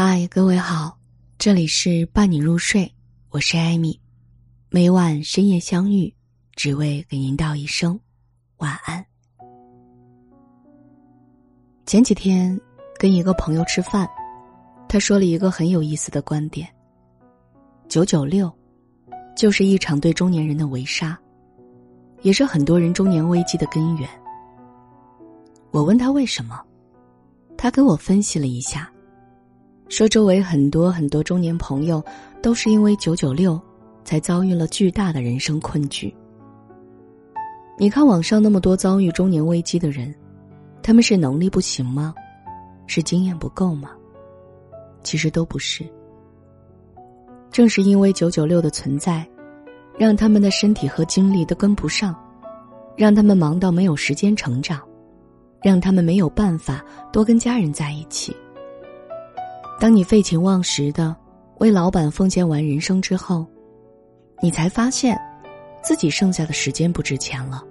嗨，各位好，这里是伴你入睡，我是艾米，每晚深夜相遇，只为给您道一声晚安。前几天跟一个朋友吃饭，他说了一个很有意思的观点：九九六，就是一场对中年人的围杀，也是很多人中年危机的根源。我问他为什么，他跟我分析了一下。说周围很多很多中年朋友都是因为九九六，才遭遇了巨大的人生困局。你看网上那么多遭遇中年危机的人，他们是能力不行吗？是经验不够吗？其实都不是。正是因为九九六的存在，让他们的身体和精力都跟不上，让他们忙到没有时间成长，让他们没有办法多跟家人在一起。当你废寝忘食的为老板奉献完人生之后，你才发现，自己剩下的时间不值钱了。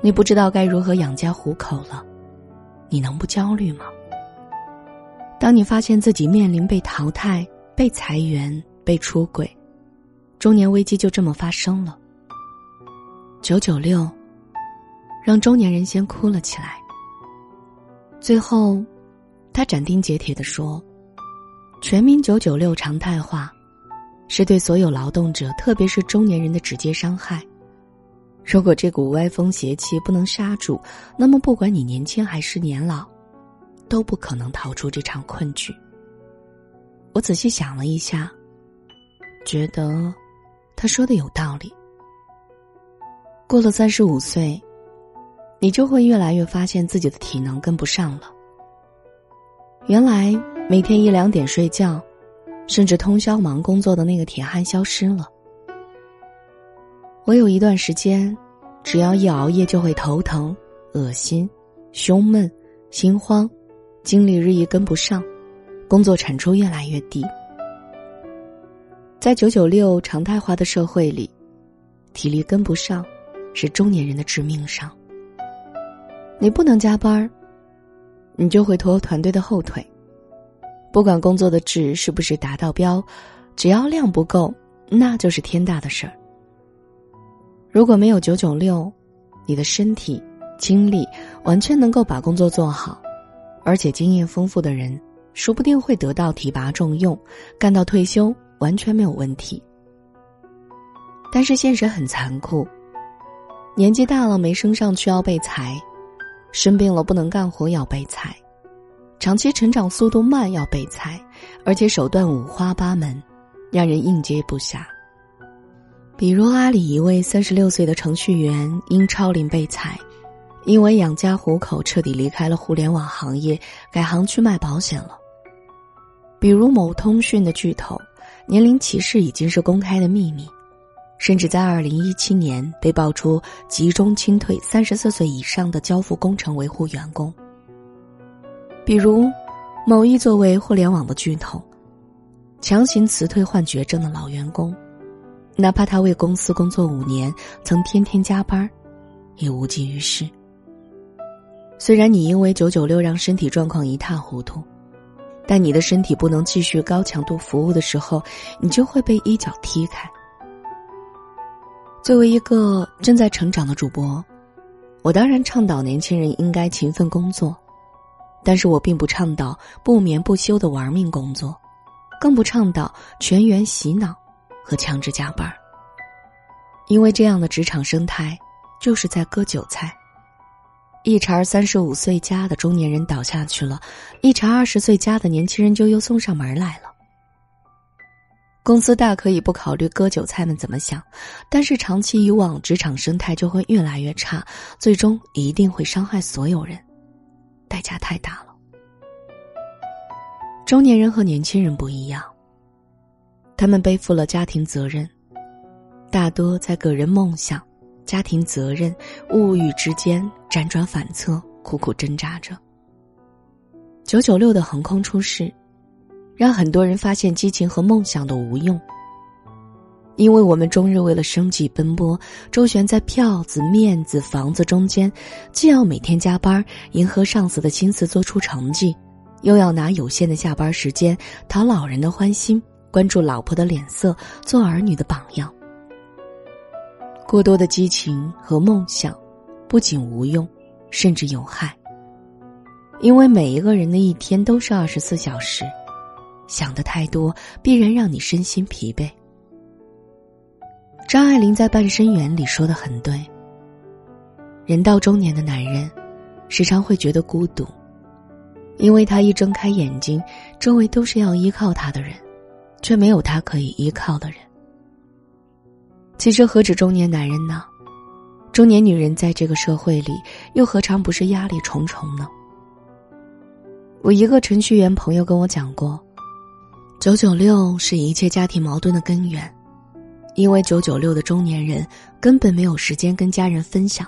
你不知道该如何养家糊口了，你能不焦虑吗？当你发现自己面临被淘汰、被裁员、被出轨，中年危机就这么发生了。九九六，让中年人先哭了起来。最后，他斩钉截铁的说。全民九九六常态化，是对所有劳动者，特别是中年人的直接伤害。如果这股歪风邪气不能刹住，那么不管你年轻还是年老，都不可能逃出这场困局。我仔细想了一下，觉得他说的有道理。过了三十五岁，你就会越来越发现自己的体能跟不上了。原来。每天一两点睡觉，甚至通宵忙工作的那个铁汉消失了。我有一段时间，只要一熬夜就会头疼、恶心、胸闷、心慌，精力日益跟不上，工作产出越来越低。在九九六常态化的社会里，体力跟不上，是中年人的致命伤。你不能加班你就会拖团队的后腿。不管工作的质是不是达到标，只要量不够，那就是天大的事儿。如果没有九九六，你的身体、精力完全能够把工作做好，而且经验丰富的人，说不定会得到提拔重用，干到退休完全没有问题。但是现实很残酷，年纪大了没升上去要被裁，生病了不能干活要被裁。长期成长速度慢要被裁，而且手段五花八门，让人应接不暇。比如阿里一位三十六岁的程序员因超龄被裁，因为养家糊口彻底离开了互联网行业，改行去卖保险了。比如某通讯的巨头，年龄歧视已经是公开的秘密，甚至在二零一七年被爆出集中清退三十四岁以上的交付工程维护员工。比如，某一作为互联网的巨头，强行辞退患绝症的老员工，哪怕他为公司工作五年，曾天天加班，也无济于事。虽然你因为九九六让身体状况一塌糊涂，但你的身体不能继续高强度服务的时候，你就会被一脚踢开。作为一个正在成长的主播，我当然倡导年轻人应该勤奋工作。但是我并不倡导不眠不休的玩命工作，更不倡导全员洗脑和强制加班因为这样的职场生态就是在割韭菜。一茬三十五岁加的中年人倒下去了，一茬二十岁加的年轻人就又送上门来了。公司大可以不考虑割韭菜们怎么想，但是长期以往，职场生态就会越来越差，最终一定会伤害所有人。代价太大了。中年人和年轻人不一样，他们背负了家庭责任，大多在个人梦想、家庭责任、物欲之间辗转反侧，苦苦挣扎着。九九六的横空出世，让很多人发现激情和梦想的无用。因为我们终日为了生计奔波，周旋在票子、面子、房子中间，既要每天加班迎合上司的心思做出成绩，又要拿有限的下班时间讨老人的欢心，关注老婆的脸色，做儿女的榜样。过多的激情和梦想，不仅无用，甚至有害。因为每一个人的一天都是二十四小时，想的太多必然让你身心疲惫。张爱玲在《半生缘》里说的很对：人到中年的男人，时常会觉得孤独。因为他一睁开眼睛，周围都是要依靠他的人，却没有他可以依靠的人。其实何止中年男人呢？中年女人在这个社会里，又何尝不是压力重重呢？我一个程序员朋友跟我讲过，九九六是一切家庭矛盾的根源，因为九九六的中年人根本没有时间跟家人分享，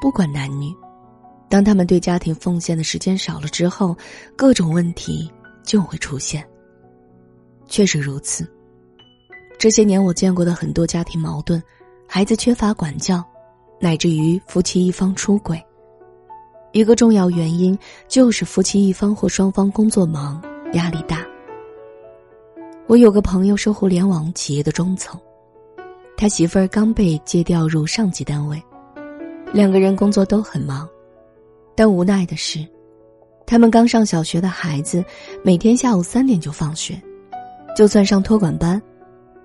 不管男女。当他们对家庭奉献的时间少了之后，各种问题就会出现。确实如此。这些年我见过的很多家庭矛盾，孩子缺乏管教，乃至于夫妻一方出轨，一个重要原因就是夫妻一方或双方工作忙、压力大。我有个朋友是互联网企业的中层，他媳妇儿刚被接调入上级单位，两个人工作都很忙。但无奈的是，他们刚上小学的孩子，每天下午三点就放学，就算上托管班，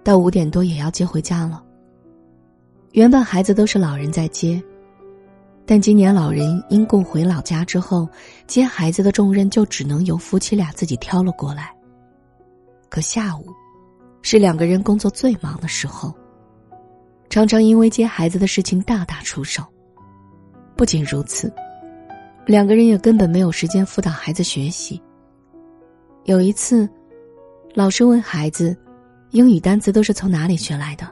到五点多也要接回家了。原本孩子都是老人在接，但今年老人因故回老家之后，接孩子的重任就只能由夫妻俩自己挑了过来。可下午，是两个人工作最忙的时候，常常因为接孩子的事情大打出手。不仅如此。两个人也根本没有时间辅导孩子学习。有一次，老师问孩子：“英语单词都是从哪里学来的？”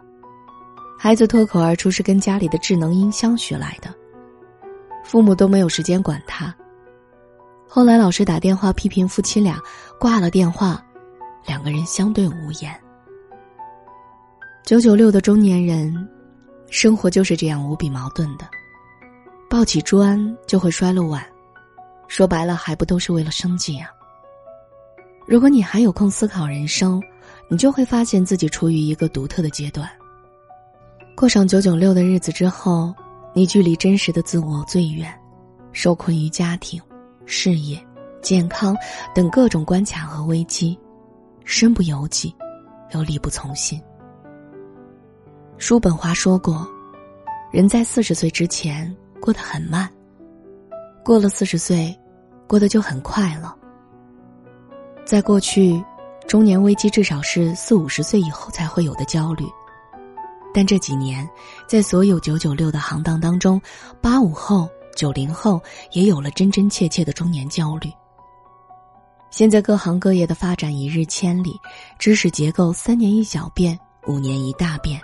孩子脱口而出是跟家里的智能音箱学来的。父母都没有时间管他。后来老师打电话批评夫妻俩，挂了电话，两个人相对无言。九九六的中年人，生活就是这样无比矛盾的。抱起砖就会摔了碗，说白了还不都是为了生计啊？如果你还有空思考人生，你就会发现自己处于一个独特的阶段。过上九九六的日子之后，你距离真实的自我最远，受困于家庭、事业、健康等各种关卡和危机，身不由己，又力不从心。叔本华说过：“人在四十岁之前。”过得很慢，过了四十岁，过得就很快了。在过去，中年危机至少是四五十岁以后才会有的焦虑，但这几年，在所有九九六的行当当中，八五后、九零后也有了真真切切的中年焦虑。现在各行各业的发展一日千里，知识结构三年一小变，五年一大变。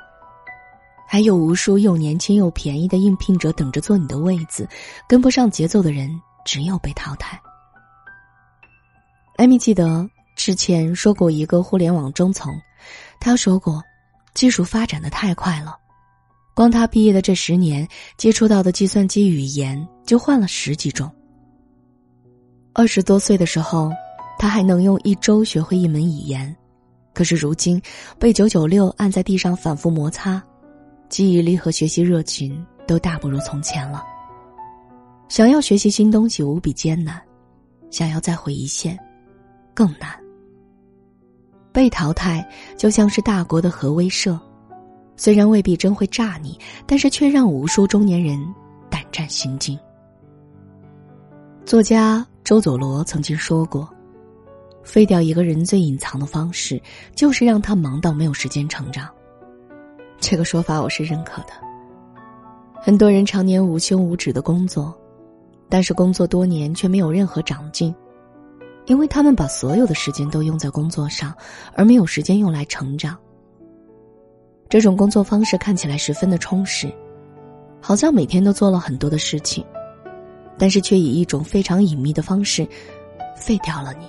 还有无数又年轻又便宜的应聘者等着坐你的位子，跟不上节奏的人只有被淘汰。艾米记得之前说过一个互联网中层，他说过，技术发展的太快了，光他毕业的这十年接触到的计算机语言就换了十几种。二十多岁的时候，他还能用一周学会一门语言，可是如今被九九六按在地上反复摩擦。记忆力和学习热情都大不如从前了。想要学习新东西无比艰难，想要再回一线，更难。被淘汰就像是大国的核威慑，虽然未必真会炸你，但是却让无数中年人胆战心惊。作家周佐罗曾经说过：“废掉一个人最隐藏的方式，就是让他忙到没有时间成长。”这个说法我是认可的。很多人常年无休无止的工作，但是工作多年却没有任何长进，因为他们把所有的时间都用在工作上，而没有时间用来成长。这种工作方式看起来十分的充实，好像每天都做了很多的事情，但是却以一种非常隐秘的方式废掉了你，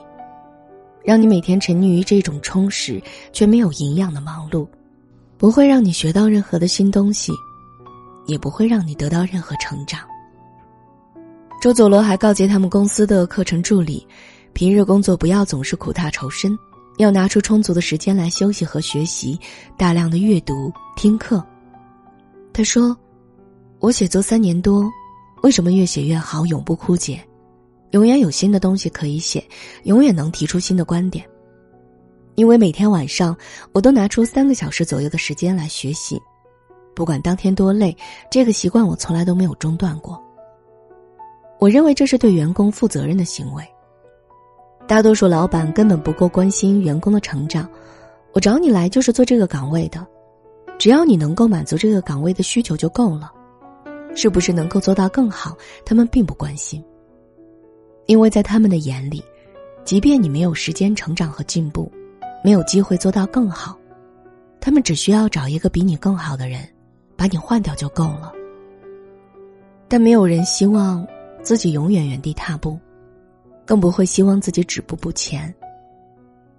让你每天沉溺于这种充实却没有营养的忙碌。不会让你学到任何的新东西，也不会让你得到任何成长。周佐罗还告诫他们公司的课程助理，平日工作不要总是苦大仇深，要拿出充足的时间来休息和学习，大量的阅读、听课。他说：“我写作三年多，为什么越写越好，永不枯竭？永远有新的东西可以写，永远能提出新的观点。因为每天晚上，我都拿出三个小时左右的时间来学习，不管当天多累，这个习惯我从来都没有中断过。我认为这是对员工负责任的行为。”大多数老板根本不够关心员工的成长，我找你来就是做这个岗位的，只要你能够满足这个岗位的需求就够了，是不是能够做到更好，他们并不关心。因为在他们的眼里，即便你没有时间成长和进步，没有机会做到更好，他们只需要找一个比你更好的人，把你换掉就够了。但没有人希望自己永远原地踏步。更不会希望自己止步不前。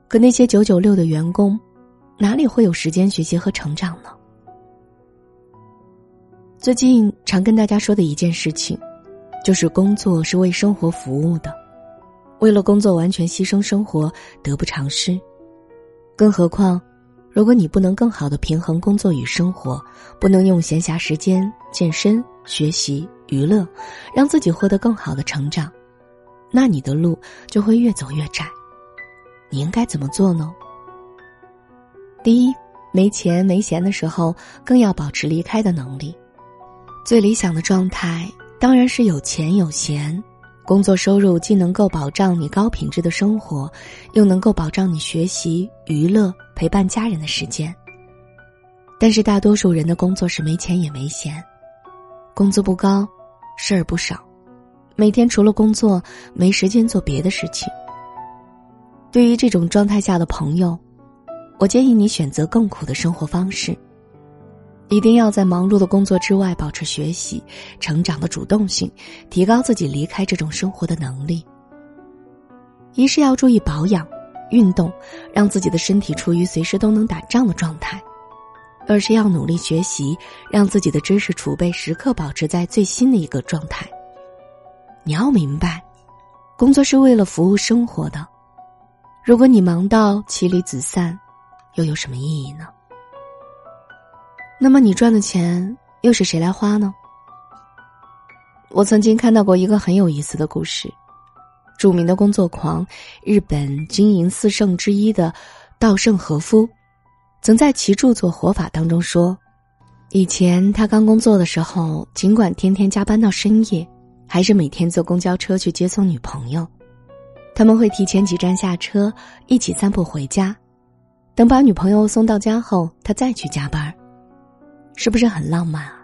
可那些九九六的员工，哪里会有时间学习和成长呢？最近常跟大家说的一件事情，就是工作是为生活服务的，为了工作完全牺牲生活，得不偿失。更何况，如果你不能更好的平衡工作与生活，不能用闲暇时间健身、学习、娱乐，让自己获得更好的成长。那你的路就会越走越窄，你应该怎么做呢？第一，没钱没闲的时候，更要保持离开的能力。最理想的状态当然是有钱有闲，工作收入既能够保障你高品质的生活，又能够保障你学习、娱乐、陪伴家人的时间。但是大多数人的工作是没钱也没闲，工资不高，事儿不少。每天除了工作，没时间做别的事情。对于这种状态下的朋友，我建议你选择更苦的生活方式。一定要在忙碌的工作之外保持学习、成长的主动性，提高自己离开这种生活的能力。一是要注意保养、运动，让自己的身体处于随时都能打仗的状态；二是要努力学习，让自己的知识储备时刻保持在最新的一个状态。你要明白，工作是为了服务生活的。如果你忙到妻离子散，又有什么意义呢？那么你赚的钱又是谁来花呢？我曾经看到过一个很有意思的故事：著名的工作狂、日本经营四圣之一的稻盛和夫，曾在其著作《活法》当中说，以前他刚工作的时候，尽管天天加班到深夜。还是每天坐公交车去接送女朋友，他们会提前几站下车，一起散步回家。等把女朋友送到家后，他再去加班，是不是很浪漫啊？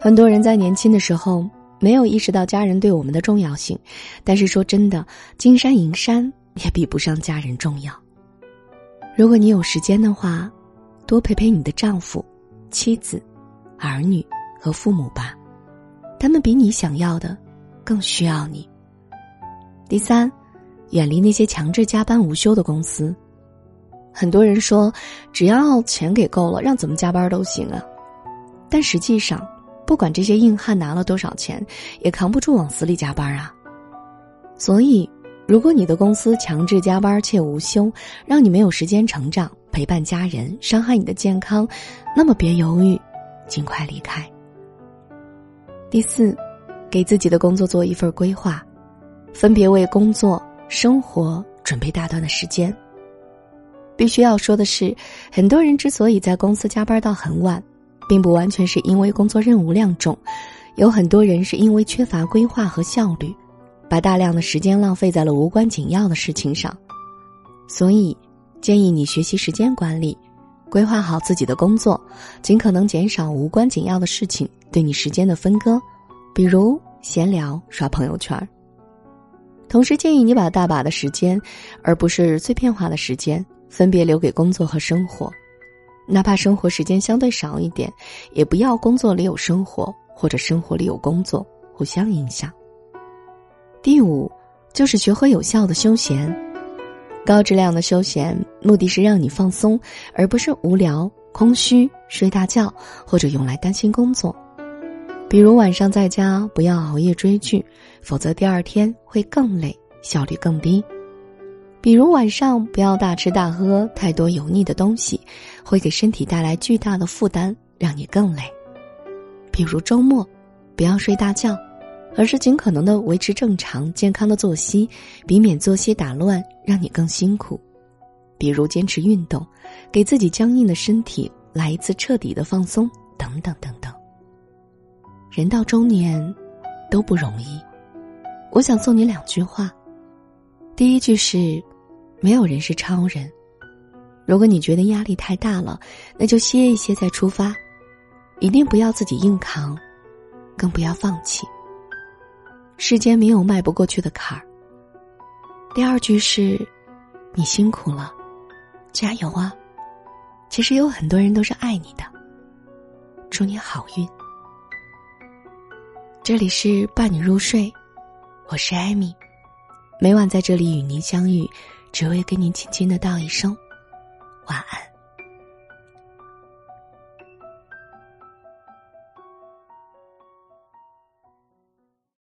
很多人在年轻的时候没有意识到家人对我们的重要性，但是说真的，金山银山也比不上家人重要。如果你有时间的话，多陪陪你的丈夫、妻子、儿女和父母吧。他们比你想要的更需要你。第三，远离那些强制加班无休的公司。很多人说，只要钱给够了，让怎么加班都行啊。但实际上，不管这些硬汉拿了多少钱，也扛不住往死里加班啊。所以，如果你的公司强制加班且无休，让你没有时间成长、陪伴家人，伤害你的健康，那么别犹豫，尽快离开。第四，给自己的工作做一份规划，分别为工作、生活准备大段的时间。必须要说的是，很多人之所以在公司加班到很晚，并不完全是因为工作任务量重，有很多人是因为缺乏规划和效率，把大量的时间浪费在了无关紧要的事情上。所以，建议你学习时间管理。规划好自己的工作，尽可能减少无关紧要的事情对你时间的分割，比如闲聊、刷朋友圈。同时建议你把大把的时间，而不是碎片化的时间，分别留给工作和生活，哪怕生活时间相对少一点，也不要工作里有生活，或者生活里有工作，互相影响。第五，就是学会有效的休闲。高质量的休闲，目的是让你放松，而不是无聊、空虚、睡大觉，或者用来担心工作。比如晚上在家不要熬夜追剧，否则第二天会更累、效率更低。比如晚上不要大吃大喝太多油腻的东西，会给身体带来巨大的负担，让你更累。比如周末，不要睡大觉，而是尽可能的维持正常健康的作息，避免作息打乱，让你更辛苦。比如坚持运动，给自己僵硬的身体来一次彻底的放松，等等等等。人到中年，都不容易。我想送你两句话。第一句是：没有人是超人。如果你觉得压力太大了，那就歇一歇再出发，一定不要自己硬扛，更不要放弃。世间没有迈不过去的坎儿。第二句是：你辛苦了。加油啊！其实有很多人都是爱你的。祝你好运。这里是伴你入睡，我是艾米，每晚在这里与您相遇，只为跟你轻轻的道一声晚安。